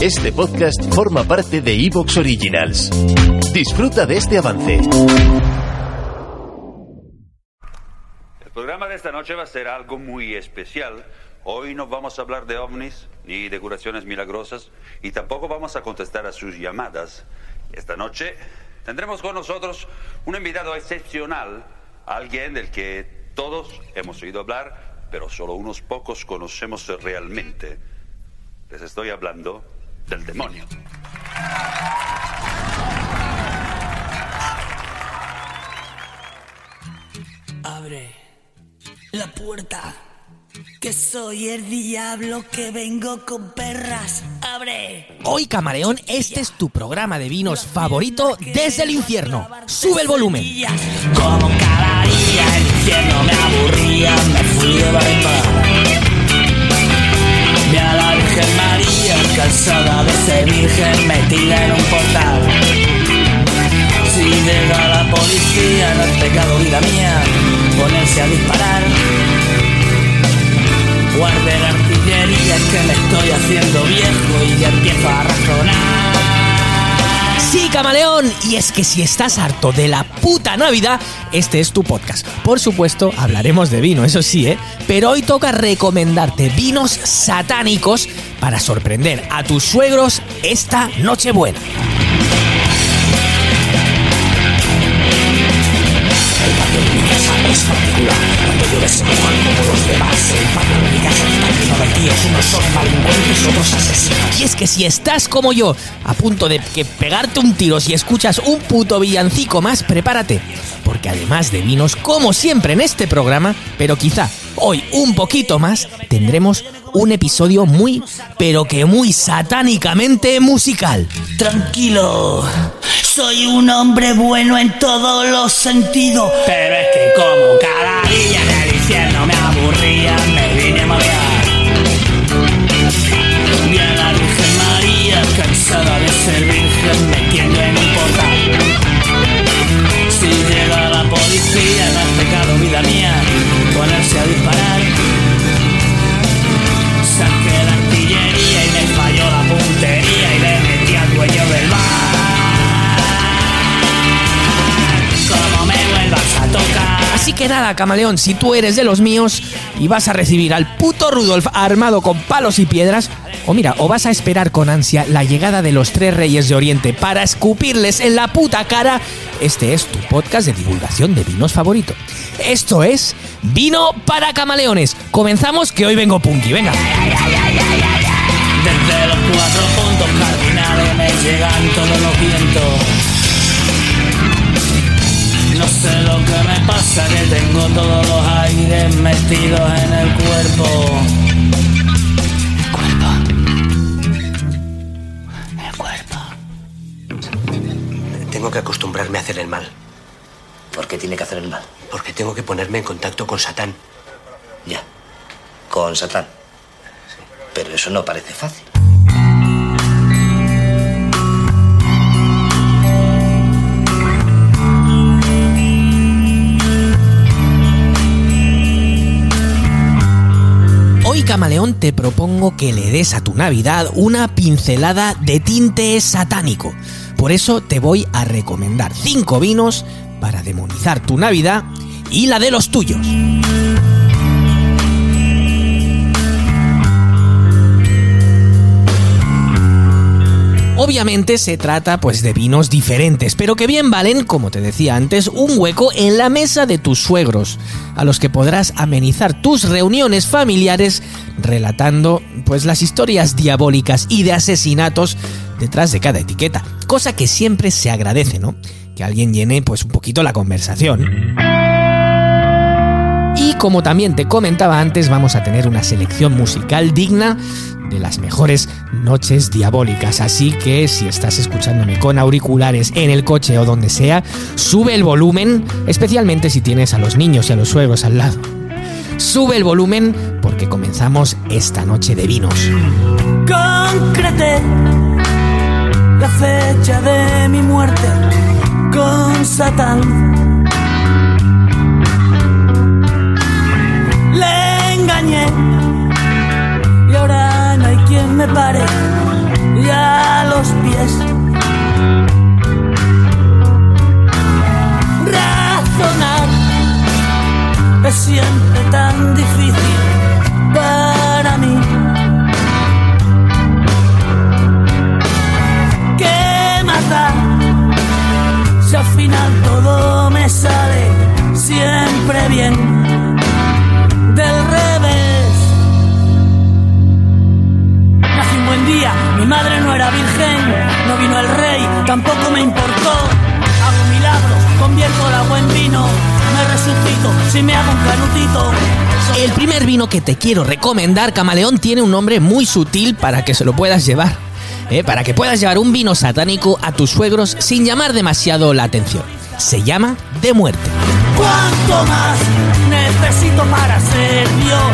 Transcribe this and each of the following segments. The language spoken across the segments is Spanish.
Este podcast forma parte de Evox Originals. Disfruta de este avance. El programa de esta noche va a ser algo muy especial. Hoy no vamos a hablar de ovnis ni de curaciones milagrosas y tampoco vamos a contestar a sus llamadas. Esta noche tendremos con nosotros un invitado excepcional, alguien del que todos hemos oído hablar, pero solo unos pocos conocemos realmente. Les estoy hablando del demonio. Abre la puerta. Que soy el diablo que vengo con perras. Abre. Hoy, Camaleón, este es tu programa de vinos favorito desde el infierno. Sube el volumen. Como cada día el infierno me aburría, me fui de barba. La Virgen María, cansada de ser virgen, metida en un portal. Si llega la policía, no es pecado, vida mía, ponerse a disparar. Guarde la artillería, es que me estoy haciendo viejo y ya empiezo a razonar. Sí, camaleón. Y es que si estás harto de la puta Navidad, este es tu podcast. Por supuesto, hablaremos de vino, eso sí, ¿eh? Pero hoy toca recomendarte vinos satánicos para sorprender a tus suegros esta Nochebuena. Es particular. Cuando yo les empujan como los demás, el patio de mi casa está lleno de tíos. Unos son malincuentes, otros asesinos. Y es que si estás como yo, a punto de que pegarte un tiro si escuchas un puto villancico más, prepárate. Porque además de vinos, como siempre en este programa, pero quizá hoy un poquito más, tendremos un episodio muy, pero que muy satánicamente musical. Tranquilo, soy un hombre bueno en todos los sentidos. Pero es que como cada día en el infierno me aburría, me vine a marear. Vi a la Virgen María, cansada de ser virgen, camaleón, si tú eres de los míos y vas a recibir al puto Rudolf armado con palos y piedras, o mira, o vas a esperar con ansia la llegada de los tres reyes de Oriente para escupirles en la puta cara, este es tu podcast de divulgación de vinos favorito. Esto es Vino para Camaleones. Comenzamos que hoy vengo punky, venga. Desde los cuatro puntos cardinales me llegan todos los vientos. No sé lo que me pasa, que tengo todos los aires metidos en el cuerpo. El cuerpo. Tengo que acostumbrarme a hacer el mal, ¿Por qué tiene que hacer el mal? porque tengo que ponerme en contacto con Satán. Ya. Con Satán. Pero eso no parece fácil. Camaleón, te propongo que le des a tu Navidad una pincelada de tinte satánico. Por eso te voy a recomendar 5 vinos para demonizar tu Navidad y la de los tuyos. Obviamente se trata pues de vinos diferentes, pero que bien valen, como te decía antes, un hueco en la mesa de tus suegros, a los que podrás amenizar tus reuniones familiares relatando pues las historias diabólicas y de asesinatos detrás de cada etiqueta, cosa que siempre se agradece, ¿no? Que alguien llene pues un poquito la conversación. Y como también te comentaba antes, vamos a tener una selección musical digna de las mejores noches diabólicas. Así que si estás escuchándome con auriculares en el coche o donde sea, sube el volumen, especialmente si tienes a los niños y a los suegros al lado. Sube el volumen porque comenzamos esta noche de vinos. Concreté la fecha de mi muerte con Satán. Le engañé me pare ya a los pies. Razonar es siempre tan difícil para mí. ¿Qué más da si al final todo me sale siempre bien? Madre no era virgen, no vino el rey, tampoco me importó. Hago milagros, convierto el agua en vino, me resucito si me hago un canutito. El primer vino que te quiero recomendar, Camaleón, tiene un nombre muy sutil para que se lo puedas llevar. ¿eh? Para que puedas llevar un vino satánico a tus suegros sin llamar demasiado la atención. Se llama De Muerte. ¿Cuánto más necesito para ser Dios, Dios,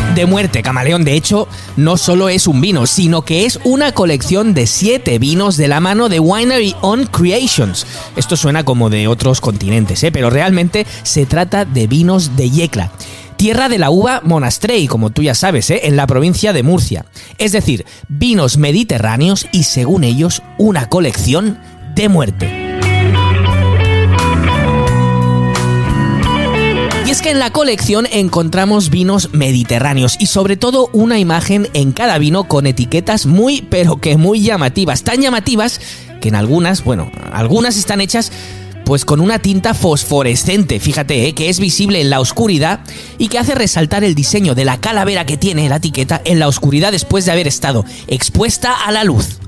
de muerte, camaleón. De hecho, no solo es un vino, sino que es una colección de siete vinos de la mano de Winery On Creations. Esto suena como de otros continentes, ¿eh? pero realmente se trata de vinos de Yecla. Tierra de la uva Monastrey, como tú ya sabes, ¿eh? en la provincia de Murcia. Es decir, vinos mediterráneos y según ellos, una colección de muerte. Es que en la colección encontramos vinos mediterráneos y sobre todo una imagen en cada vino con etiquetas muy pero que muy llamativas, tan llamativas que en algunas, bueno, algunas están hechas pues con una tinta fosforescente, fíjate, ¿eh? que es visible en la oscuridad y que hace resaltar el diseño de la calavera que tiene la etiqueta en la oscuridad después de haber estado expuesta a la luz.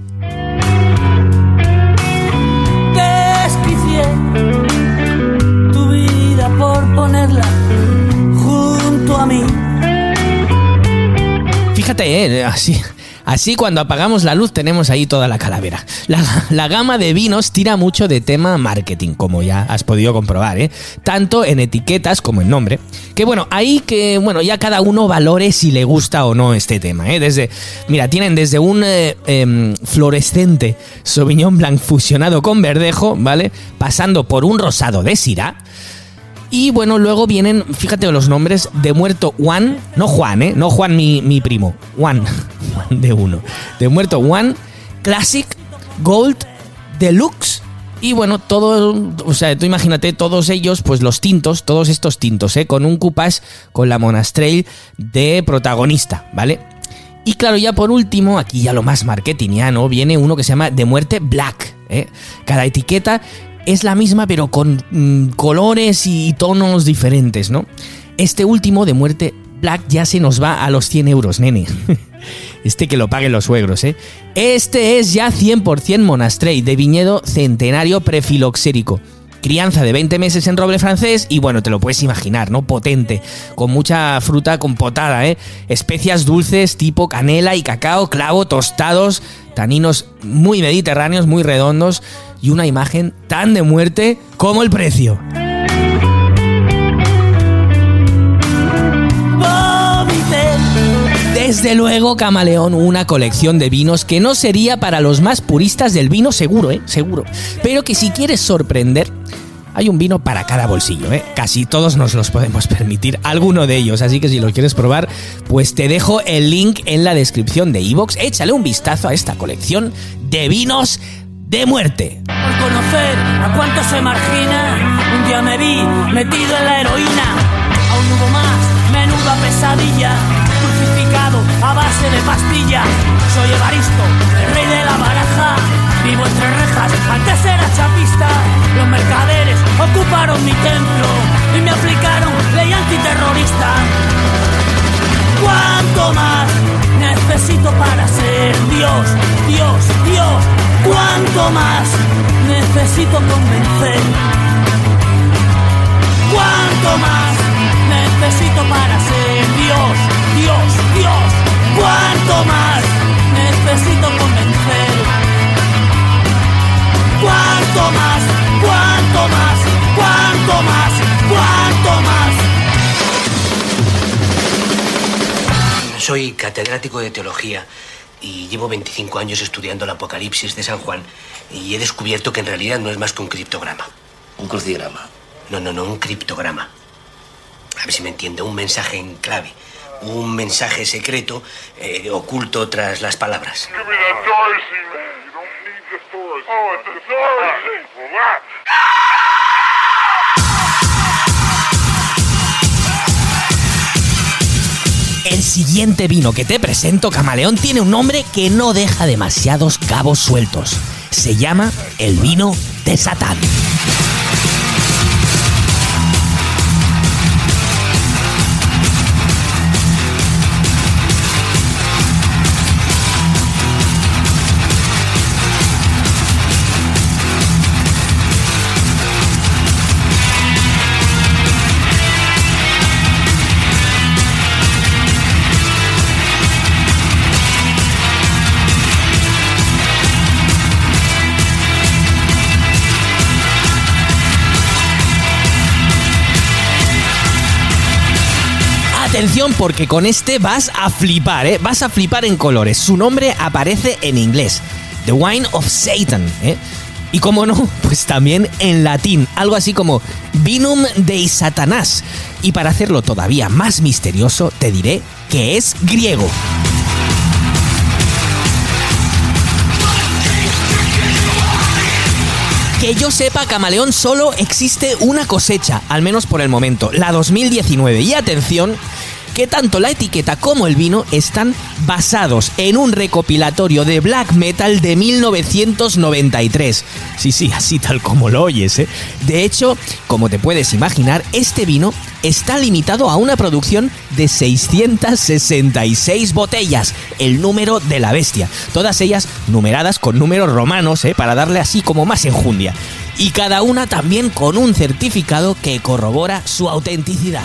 Junto a mí. Fíjate, ¿eh? así, así cuando apagamos la luz tenemos ahí toda la calavera. La, la gama de vinos tira mucho de tema marketing, como ya has podido comprobar, ¿eh? tanto en etiquetas como en nombre. Que bueno, ahí que bueno, ya cada uno valore si le gusta o no este tema. ¿eh? Desde, mira, tienen desde un eh, em, fluorescente Sauvignon Blanc fusionado con verdejo, ¿vale? Pasando por un rosado de Syrah. Y bueno, luego vienen, fíjate los nombres, de muerto Juan, no Juan, ¿eh? No Juan mi, mi primo, Juan, Juan de uno. De muerto Juan, Classic, Gold, Deluxe. Y bueno, todo, o sea, tú imagínate todos ellos, pues los tintos, todos estos tintos, ¿eh? Con un coupage con la Monastrell de protagonista, ¿vale? Y claro, ya por último, aquí ya lo más marketingiano, viene uno que se llama De Muerte Black. ¿eh? Cada etiqueta es la misma pero con mm, colores y tonos diferentes, ¿no? Este último de muerte Black ya se nos va a los 100 euros, nene. Este que lo paguen los suegros, ¿eh? Este es ya 100% Monastrey, de viñedo centenario prefiloxérico. Crianza de 20 meses en roble francés y bueno, te lo puedes imaginar, ¿no? Potente, con mucha fruta compotada, ¿eh? Especias dulces tipo canela y cacao, clavo, tostados, taninos muy mediterráneos, muy redondos y una imagen tan de muerte como el precio. Desde luego, Camaleón, una colección de vinos que no sería para los más puristas del vino, seguro, ¿eh? Seguro. Pero que si quieres sorprender, hay un vino para cada bolsillo, ¿eh? Casi todos nos los podemos permitir, alguno de ellos. Así que si lo quieres probar, pues te dejo el link en la descripción de iVoox. Échale un vistazo a esta colección de vinos de muerte. Por conocer a cuánto se margina, un día me vi metido en la heroína. Aún hubo más, menuda pesadilla, crucificado a base de pastilla. Soy Evaristo, el rey de la baraja. Vivo entre rejas, antes era chapista. Los mercaderes ocuparon mi templo y me aplicaron ley antiterrorista. ¿Cuánto más necesito para ser Dios, Dios, Dios? ¿Cuánto más necesito convencer? ¿Cuánto más necesito para ser Dios, Dios, Dios? ¿Cuánto más necesito convencer? ¿Cuánto más? ¿Cuánto más? ¿Cuánto más? ¿Cuánto más? Soy catedrático de teología y llevo 25 años estudiando el Apocalipsis de San Juan y he descubierto que en realidad no es más que un criptograma. Un crucigrama. No, no, no, un criptograma. A ver si me entiende, un mensaje en clave. Un mensaje secreto eh, oculto tras las palabras. El siguiente vino que te presento, Camaleón, tiene un nombre que no deja demasiados cabos sueltos. Se llama el vino de Satán. Atención porque con este vas a flipar, ¿eh? Vas a flipar en colores. Su nombre aparece en inglés. The Wine of Satan, ¿eh? Y como no, pues también en latín, algo así como Vinum Dei Satanás. Y para hacerlo todavía más misterioso, te diré que es griego. Que yo sepa, Camaleón solo existe una cosecha, al menos por el momento, la 2019. Y atención, que tanto la etiqueta como el vino están basados en un recopilatorio de black metal de 1993. Sí, sí, así tal como lo oyes. ¿eh? De hecho, como te puedes imaginar, este vino está limitado a una producción de 666 botellas, el número de la bestia. Todas ellas numeradas con números romanos, ¿eh? para darle así como más enjundia. Y cada una también con un certificado que corrobora su autenticidad.